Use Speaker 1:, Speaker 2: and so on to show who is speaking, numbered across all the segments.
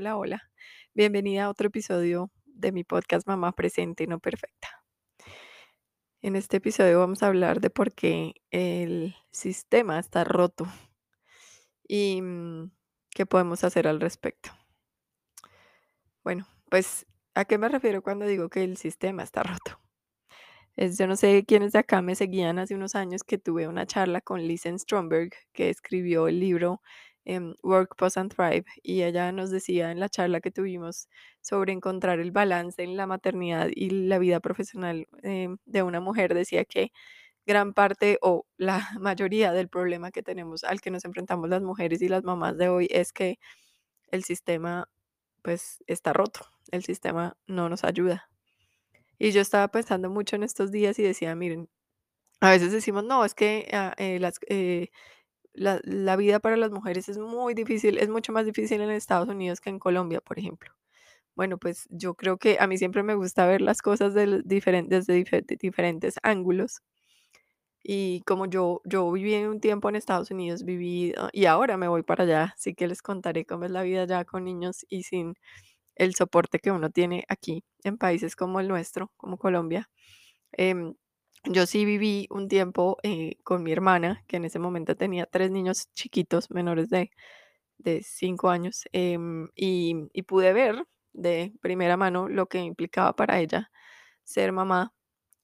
Speaker 1: Hola, hola. Bienvenida a otro episodio de mi podcast Mamá Presente y No Perfecta. En este episodio vamos a hablar de por qué el sistema está roto y mm, qué podemos hacer al respecto. Bueno, pues, ¿a qué me refiero cuando digo que el sistema está roto? Es, yo no sé quiénes de acá me seguían hace unos años que tuve una charla con Lisen Stromberg, que escribió el libro em, Work, Pause and Thrive, y ella nos decía en la charla que tuvimos sobre encontrar el balance en la maternidad y la vida profesional em, de una mujer, decía que gran parte o la mayoría del problema que tenemos al que nos enfrentamos las mujeres y las mamás de hoy es que el sistema pues está roto, el sistema no nos ayuda. Y yo estaba pensando mucho en estos días y decía, miren, a veces decimos, no, es que ah, eh, las, eh, la, la vida para las mujeres es muy difícil, es mucho más difícil en Estados Unidos que en Colombia, por ejemplo. Bueno, pues yo creo que a mí siempre me gusta ver las cosas del- diferen- desde dife- de diferentes ángulos. Y como yo, yo viví un tiempo en Estados Unidos, viví, ah, y ahora me voy para allá, así que les contaré cómo es la vida allá con niños y sin el soporte que uno tiene aquí en países como el nuestro, como Colombia. Em, yo sí viví un tiempo eh, con mi hermana, que en ese momento tenía tres niños chiquitos, menores de, de cinco años, em, y, pude ver de primera mano lo que implicaba para ella ser mamá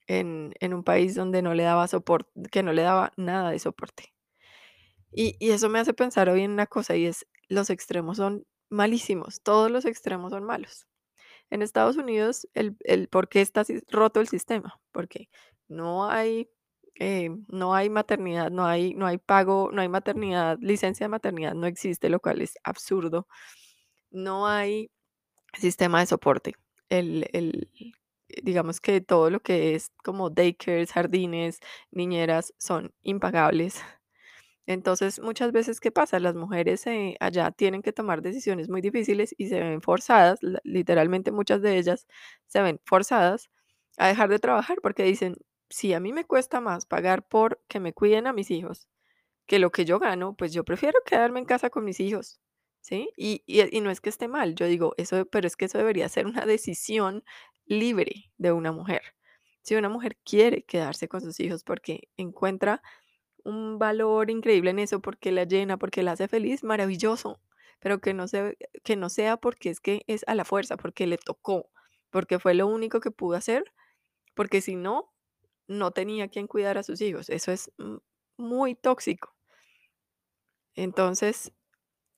Speaker 1: en, en un país donde no le daba soporte, que no le daba nada de soporte. Y, y eso me hace pensar hoy en una cosa y es, los extremos son malísimos, todos los extremos son malos. En Estados Unidos, el, el por qué está roto el sistema, porque no hay, eh, no hay maternidad, no hay, no hay pago, no hay maternidad, licencia de maternidad no existe, lo cual es absurdo. No hay sistema de soporte. El, el, digamos que todo lo que es como daycares, jardines, niñeras son impagables. Entonces, muchas veces, ¿qué pasa? Las mujeres eh, allá tienen que tomar decisiones muy difíciles y se ven forzadas, literalmente muchas de ellas se ven forzadas a dejar de trabajar porque dicen, si a mí me cuesta más pagar por que me cuiden a mis hijos que lo que yo gano, pues yo prefiero quedarme en casa con mis hijos, ¿sí? Y, y, y no es que esté mal, yo digo, eso, pero es que eso debería ser una decisión libre de una mujer. Si una mujer quiere quedarse con sus hijos porque encuentra un valor increíble en eso, porque la llena, porque la hace feliz, maravilloso, pero que no se, que no sea porque es que es a la fuerza, porque le tocó, porque fue lo único que pudo hacer, porque si no, no tenía quien cuidar a sus hijos. Eso es muy tóxico. Entonces,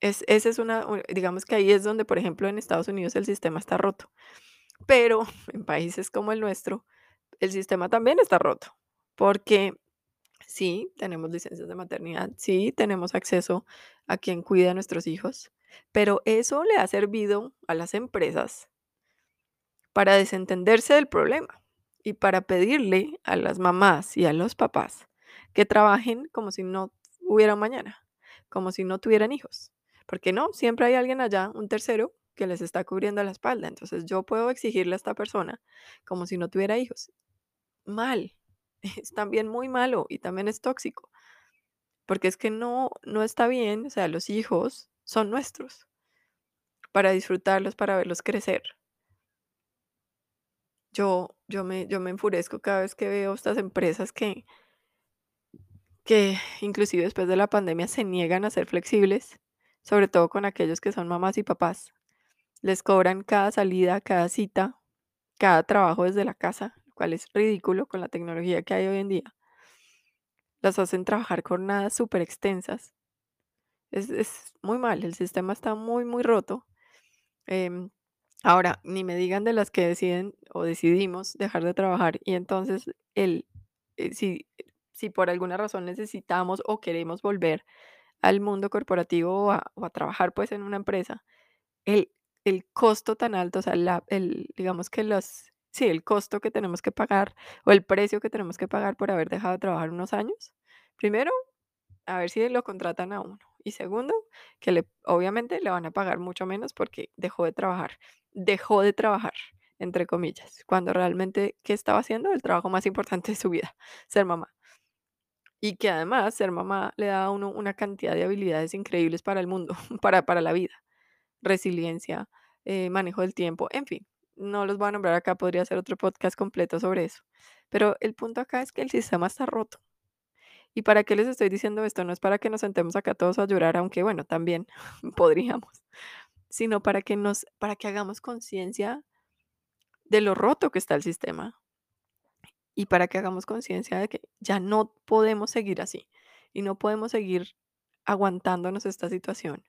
Speaker 1: es, esa es una, digamos que ahí es donde, por ejemplo, en Estados Unidos el sistema está roto, pero en países como el nuestro, el sistema también está roto, porque Sí, tenemos licencias de maternidad, sí, tenemos acceso a quien cuida a nuestros hijos, pero eso le ha servido a las empresas para desentenderse del problema y para pedirle a las mamás y a los papás que trabajen como si no hubiera mañana, como si no tuvieran hijos. Porque no, siempre hay alguien allá, un tercero, que les está cubriendo la espalda. Entonces yo puedo exigirle a esta persona como si no tuviera hijos. Mal, es también muy malo y también es tóxico. Porque es que no, no está bien, o sea, los hijos son nuestros, para disfrutarlos, para verlos crecer. Yo, yo me, yo me enfurezco cada vez que veo estas empresas que, que inclusive después de la pandemia se niegan a ser flexibles, sobre todo con aquellos que son mamás y papás. Les cobran cada salida, cada cita, cada trabajo desde la casa, lo cual es ridículo con la tecnología que hay hoy en día. Las hacen trabajar jornadas súper extensas. Es, es muy mal, el sistema está muy, muy roto. Em, Ahora, ni me digan de las que deciden o decidimos dejar de trabajar y entonces el, eh, si, si por alguna razón necesitamos o queremos volver al mundo corporativo o a, trabajar pues en una empresa, el, el costo tan alto, o sea, la, el, digamos que los, sí, el costo que tenemos que pagar o el precio que tenemos que pagar por haber dejado de trabajar unos años, primero a ver si lo contratan a uno. Y segundo, que obviamente le van a pagar mucho menos porque dejó de trabajar. Dejó de trabajar, entre comillas, cuando realmente, ¿qué estaba haciendo? El trabajo más importante de su vida, ser mamá. Y que además ser mamá le da a uno una cantidad de habilidades increíbles para el mundo, para, para la vida. resiliencia, eh, manejo del tiempo, en fin, no los voy a nombrar acá, podría hacer otro podcast completo sobre eso. Pero el punto acá es que el sistema está roto. ¿Y para qué les estoy diciendo esto? No es para que nos sentemos acá todos a llorar, aunque bueno, también podríamos, sino para que nos, para que hagamos conciencia de lo roto que está el sistema y para que hagamos conciencia de que ya no podemos seguir así y no podemos seguir aguantándonos esta situación.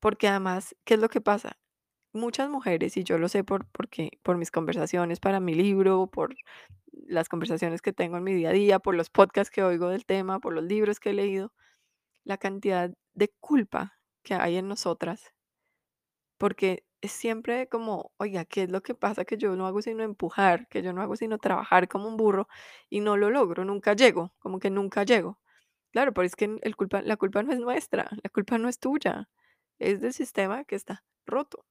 Speaker 1: Porque además, ¿qué es lo que pasa? Muchas mujeres, y yo lo sé por, porque, por mis conversaciones para mi libro, por las conversaciones que tengo en mi día a día, por los podcasts que oigo del tema, por los libros que he leído, la cantidad de culpa que hay en nosotras, porque es siempre como, oiga, ¿qué es lo que pasa? Que yo no hago sino empujar, que yo no hago sino trabajar como un burro y no lo logro, nunca llego, como que nunca llego. Claro, pero es que el culpa, la culpa no es nuestra, la culpa no es tuya, es del sistema que está roto,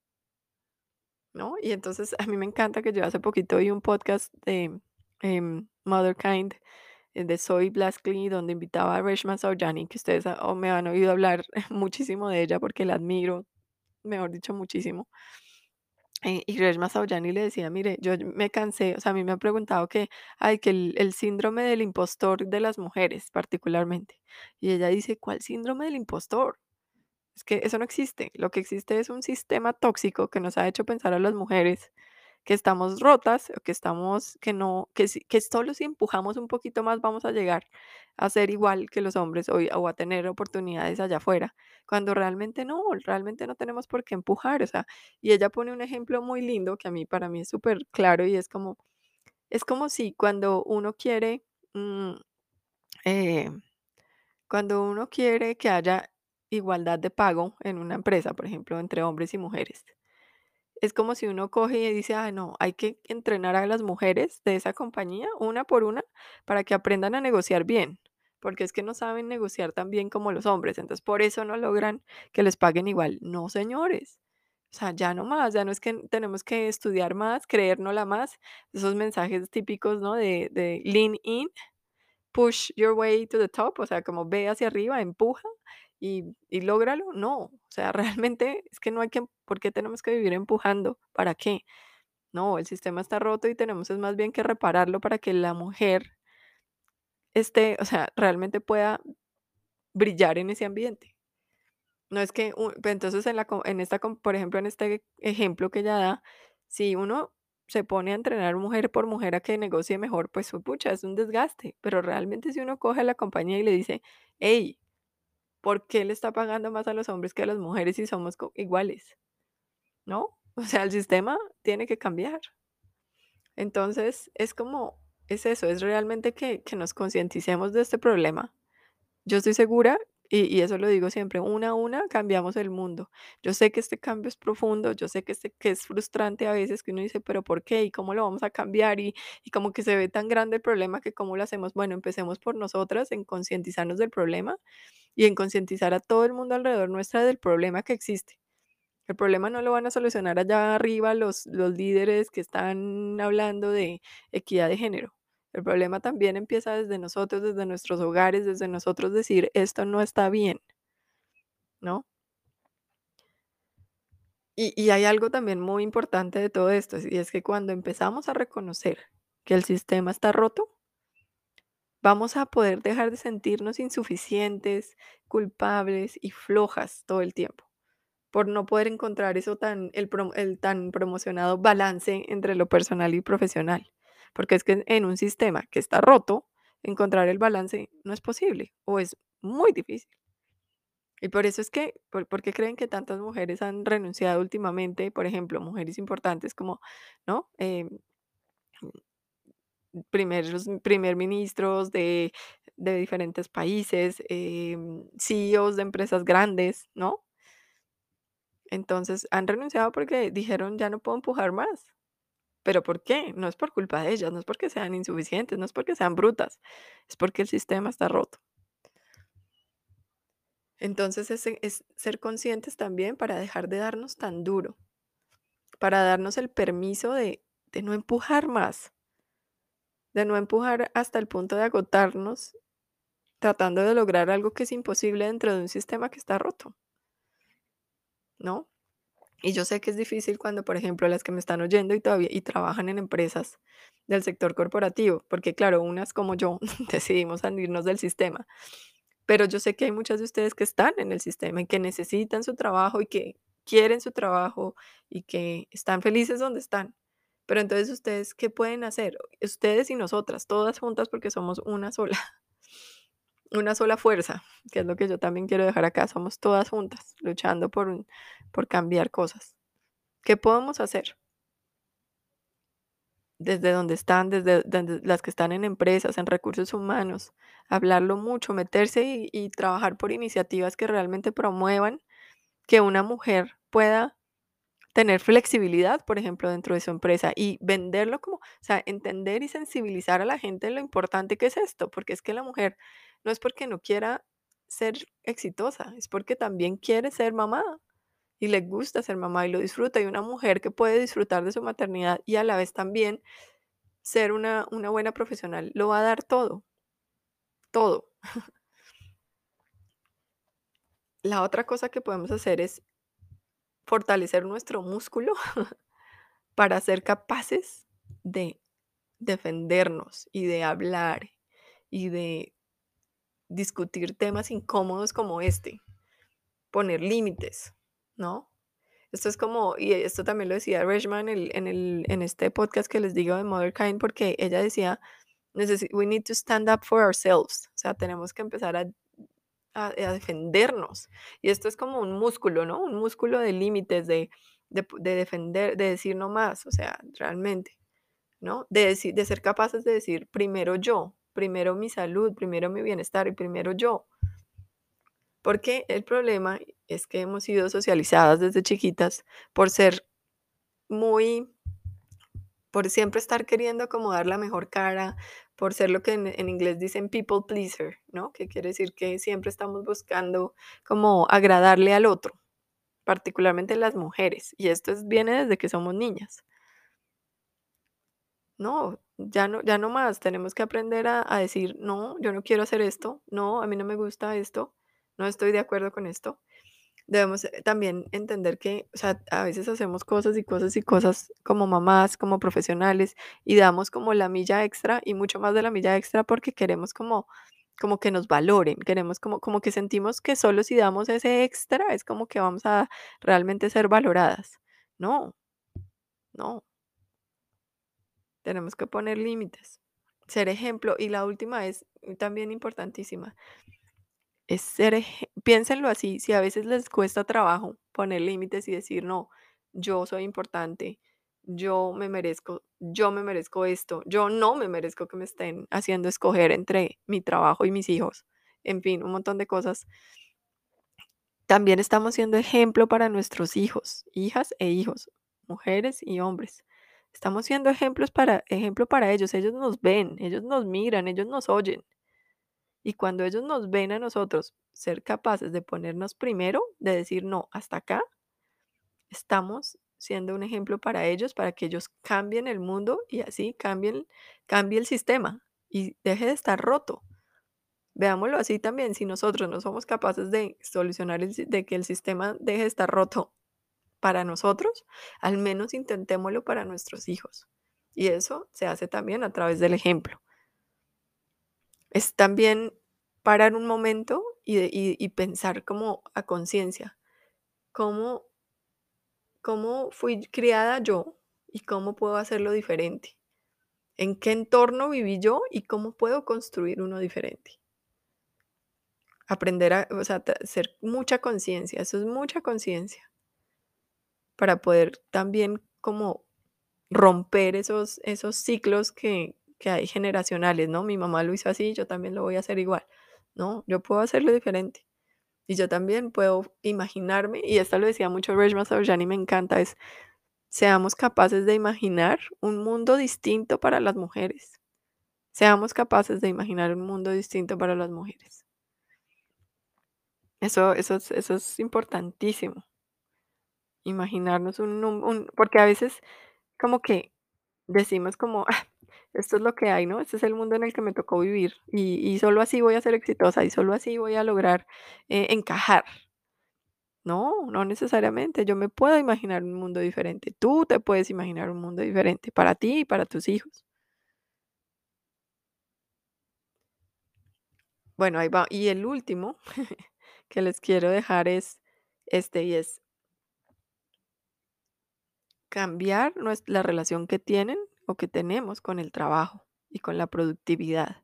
Speaker 1: ¿no? Y entonces a mí me encanta que yo hace poquito oí un podcast de em, Motherkind eh, de Zoe Blaskley, donde invitaba a Reshma Saujani, que ustedes me han oído hablar muchísimo de ella porque la admiro, mejor dicho, muchísimo. Eh, y Reshma Saujani le decía, mire, yo me cansé, o sea, a mí me han preguntado que, hay que el síndrome del impostor de las mujeres particularmente. Y ella dice, ¿cuál síndrome del impostor? Es que eso no existe. Lo que existe es un sistema tóxico que nos ha hecho pensar a las mujeres que estamos rotas que estamos, que no, que, que solo si empujamos un poquito más vamos a llegar a ser igual que los hombres o, o a tener oportunidades allá afuera, cuando realmente no, realmente no tenemos por qué empujar, o sea, y ella pone un ejemplo muy lindo que a mí, para mí es súper claro y es como, es como si cuando uno quiere, mm, eh, cuando uno quiere que haya igualdad de pago en una empresa, por ejemplo, entre hombres y mujeres. Es como si uno coge y dice, ah, no, hay que entrenar a las mujeres de esa compañía una por una para que aprendan a negociar bien, porque es que no saben negociar tan bien como los hombres, entonces por eso no logran que les paguen igual. No, señores. O sea, ya no más, ya no es que tenemos que estudiar más, creérnosla más, esos mensajes típicos, ¿no? De, de lean in, push your way to the top, o sea, como ve hacia arriba, empuja y, y. No, o sea, realmente es que no hay que, ¿por qué tenemos que vivir empujando? ¿Para qué? No, el sistema está roto y tenemos es más bien que repararlo para que la mujer esté, o sea, realmente pueda brillar en ese ambiente. No es que, pues, entonces en la, en esta, por ejemplo, en este ejemplo que ella da, si uno se pone a entrenar mujer por mujer a que negocie mejor, pues pucha, es un desgaste. Pero realmente si uno coge a la compañía y le dice, hey, ¿por qué le está pagando más a los hombres que a las mujeres si somos iguales? ¿No? O sea, el sistema tiene que cambiar. Entonces, es como, es eso, es realmente que, que nos concienticemos de este problema. Yo estoy segura, y, eso lo digo siempre, una a una cambiamos el mundo. Yo sé que este cambio es profundo, yo sé que, este, que es frustrante a veces, que uno dice, pero ¿por qué? ¿Y cómo lo vamos a cambiar? Y, y como que se ve tan grande el problema que cómo lo hacemos. Bueno, empecemos por nosotras en concientizarnos del problema y en concientizar a todo el mundo alrededor nuestra del problema que existe. El problema no lo van a solucionar allá arriba los, los líderes que están hablando de equidad de género. El problema también empieza desde nosotros, desde nuestros hogares, desde nosotros decir, esto no está bien, ¿no? Y, hay algo también muy importante de todo esto, y es que cuando empezamos a reconocer que el sistema está roto, vamos a poder dejar de sentirnos insuficientes, culpables y flojas todo el tiempo. por no poder encontrar eso tan, el, el tan promocionado balance entre lo personal y profesional. Porque es que en un sistema que está roto, encontrar el balance no es posible o es muy difícil. Y por eso es que, por, ¿por qué creen que tantas mujeres han renunciado últimamente? Por ejemplo, mujeres importantes como, ¿no? Eh, primeros, primer ministros de, de diferentes países, em, CEOs de empresas grandes, ¿no? Entonces han renunciado porque dijeron ya no puedo empujar más. ¿Pero por qué? No es por culpa de ellas, no es porque sean insuficientes, no es porque sean brutas, es porque el sistema está roto. Entonces es, es ser conscientes también para dejar de darnos tan duro, para darnos el permiso de, de no empujar más, de no empujar hasta el punto de agotarnos tratando de lograr algo que es imposible dentro de un sistema que está roto, ¿no? Y yo sé que es difícil cuando, por ejemplo, las que me están oyendo y todavía y trabajan en empresas del sector corporativo, porque claro, unas como yo decidimos salirnos del sistema, pero yo sé que hay muchas de ustedes que están en el sistema y que necesitan su trabajo y que quieren su trabajo y que están felices donde están. Pero entonces ustedes, ¿qué pueden hacer? Ustedes y nosotras, todas juntas porque somos una sola, una sola fuerza, que es lo que yo también quiero dejar acá. Somos todas juntas luchando por, un- por cambiar cosas. ¿Qué podemos hacer? Desde donde están, desde, desde las que están en empresas, en recursos humanos, hablarlo mucho, meterse y, y trabajar por iniciativas que realmente promuevan que una mujer pueda tener flexibilidad, por ejemplo, dentro de su empresa y venderlo como, o sea, entender y sensibilizar a la gente en lo importante que es esto, porque es que la mujer no es porque no quiera ser exitosa, es porque también quiere ser mamá y le gusta ser mamá y lo disfruta. Y una mujer que puede disfrutar de su maternidad y a la vez también ser una, una buena profesional, lo va a dar todo, todo. La otra cosa que podemos hacer es fortalecer nuestro músculo para ser capaces de defendernos y de hablar y de discutir temas incómodos como este, poner límites, ¿no? Esto es como, y esto también lo decía Reshman en, el, en, el, en este podcast que les digo de Mother Kind, porque ella decía, we need to stand up for ourselves, o sea, tenemos que empezar a, a- defendernos. Y esto es como un músculo, ¿no? Un músculo de límites, de, de, de defender, de decir no más, o sea, realmente. ¿no? De, deci- de ser capaces de decir primero yo, primero mi salud, primero mi bienestar y primero yo. Porque el problema es que hemos sido socializadas desde chiquitas por ser muy, por siempre estar queriendo como dar la mejor cara, por ser lo que en, en inglés dicen people pleaser, ¿no? Que quiere decir que siempre estamos buscando como agradarle al otro, particularmente las mujeres. Y esto es, viene desde que somos niñas. No, ya no, ya no más. Tenemos que aprender a, a decir, no, yo no quiero hacer esto, no, a mí no me gusta esto, no estoy de acuerdo con esto. Debemos eh, también entender que, o sea, a veces hacemos cosas y cosas y cosas como mamás, como profesionales, y damos como la milla extra y mucho más de la milla extra porque queremos como, como que nos valoren, queremos como, como que sentimos que solo si damos ese extra es como que vamos a realmente ser valoradas. No, no. Tenemos que poner límites, ser ejemplo. Y la última es también importantísima, es ser, piénsenlo así, si a veces les cuesta trabajo poner límites y decir, no, yo soy importante, yo me merezco, yo me merezco esto, yo no me merezco que me estén haciendo escoger entre mi trabajo y mis hijos, en fin, un montón de cosas. También estamos siendo ejemplo para nuestros hijos, hijas e hijos, mujeres y hombres. Estamos siendo ejemplos para, ejemplo para ellos. Ellos nos ven, ellos nos miran, ellos nos oyen. Y cuando ellos nos ven a nosotros ser capaces de ponernos primero, de decir no, hasta acá, estamos siendo un ejemplo para ellos, para que ellos cambien el mundo y así cambien, cambie el sistema y deje de estar roto. Veámoslo así también, si nosotros no somos capaces de solucionar, el de que el sistema deje de estar roto para nosotros, al menos intentémoslo para nuestros hijos. Y eso se hace también a través del ejemplo. Es también parar un momento y, pensar como a conciencia, cómo, cómo fui criada yo y cómo puedo hacerlo diferente. ¿En qué entorno viví yo y cómo puedo construir uno diferente? Aprender a, o sea, hacer mucha conciencia, eso es mucha conciencia para poder también como romper esos, esos ciclos que, que hay generacionales, ¿no? Mi mamá lo hizo así, yo también lo voy a hacer igual. No, yo puedo hacerlo diferente. Y yo también puedo imaginarme, y esto lo decía mucho Reshma Saujani, me encanta, es seamos capaces de imaginar un mundo distinto para las mujeres. Seamos capaces de imaginar un mundo distinto para las mujeres. Eso, eso, es, eso es importantísimo. Imaginarnos un, porque a veces como que decimos como, "Ah, esto es lo que hay, ¿no? Este es el mundo en el que me tocó vivir y, y solo así voy a ser exitosa y solo así voy a lograr eh, encajar. No, no necesariamente. Yo me puedo imaginar un mundo diferente. Tú te puedes imaginar un mundo diferente para ti y para tus hijos. Bueno, ahí va. Y el último que les quiero dejar es este, y es cambiar la relación que tienen o que tenemos con el trabajo y con la productividad.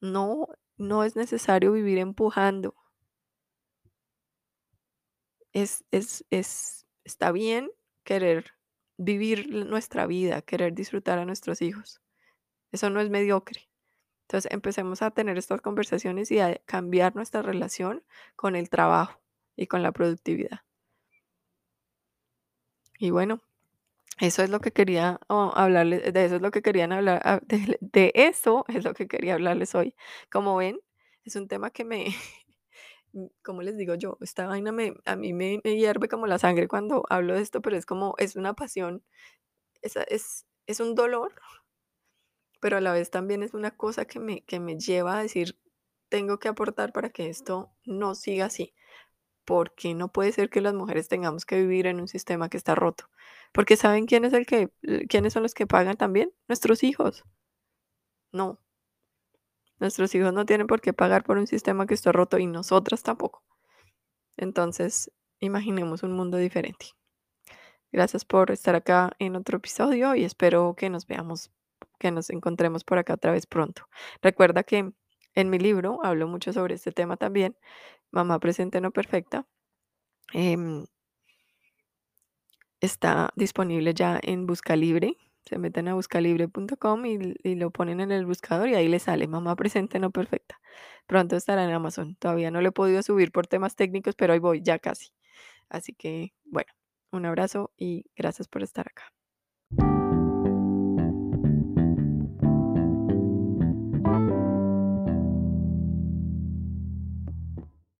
Speaker 1: No, no es necesario vivir empujando. Es, es, es, está bien querer vivir nuestra vida, querer disfrutar a nuestros hijos. Eso no es mediocre. Entonces empecemos a tener estas conversaciones y a cambiar nuestra relación con el trabajo y con la productividad. Y bueno, eso es lo que quería oh, hablarles, de eso es lo que querían hablar, ah, de, eso es lo que quería hablarles hoy. Como ven, es un tema que me, mm, ¿cómo les digo yo? Esta vaina me, a mí me, me hierve como la sangre cuando hablo de esto, pero es como, es una pasión, es, es, es un dolor, pero a la vez también es una cosa que me, que me lleva a decir, tengo que aportar para que esto no siga así. Porque no puede ser que las mujeres tengamos que vivir en un sistema que está roto. Porque ¿saben quién es el que, quiénes son los que pagan también? Nuestros hijos. No, nuestros hijos no tienen por qué pagar por un sistema que está roto y nosotras tampoco. Entonces, imaginemos un mundo diferente. Gracias por estar acá en otro episodio y espero que nos veamos, que nos encontremos por acá otra vez pronto. Recuerda que en mi libro hablo mucho sobre este tema también, Mamá presente no perfecta. Em, está disponible ya en Buscalibre. Se meten a buscalibre.com y, y lo ponen en el buscador y ahí les sale Mamá presente no perfecta. Pronto estará en Amazon. Todavía no lo he podido subir por temas técnicos, pero ahí voy, ya casi. Así que, bueno, un abrazo y gracias por estar acá.